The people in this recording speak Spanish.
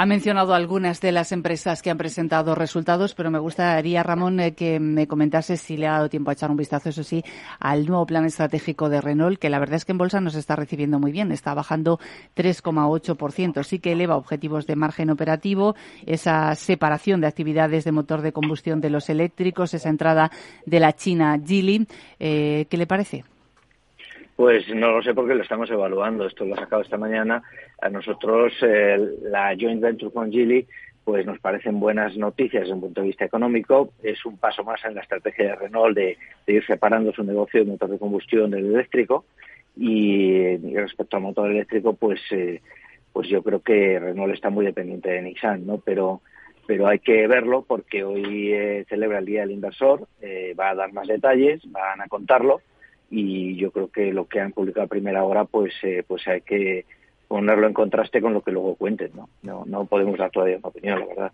Ha mencionado algunas de las empresas que han presentado resultados, pero me gustaría, Ramón, eh, que me comentase si le ha dado tiempo a echar un vistazo, eso sí, al nuevo plan estratégico de Renault, que la verdad es que en bolsa nos está recibiendo muy bien. Está bajando 3,8%. Sí que eleva objetivos de margen operativo, esa separación de actividades de motor de combustión de los eléctricos, esa entrada de la China Geely. Eh, ¿Qué le parece? Pues no lo sé porque lo estamos evaluando. Esto lo ha sacado esta mañana. A nosotros eh, la joint venture con Geely pues nos parecen buenas noticias desde un punto de vista económico. Es un paso más en la estrategia de Renault de, ir separando su negocio de motor de combustión del eléctrico. Y, respecto al motor eléctrico, pues, eh, pues yo creo que Renault está muy dependiente de Nissan, ¿no? Pero, pero hay que verlo porque hoy eh, celebra el Día del Inversor, va a dar más detalles, van a contarlo y yo creo que lo que han publicado a primera hora pues eh, pues hay que ponerlo en contraste con lo que luego cuenten no no, no podemos dar todavía una opinión la verdad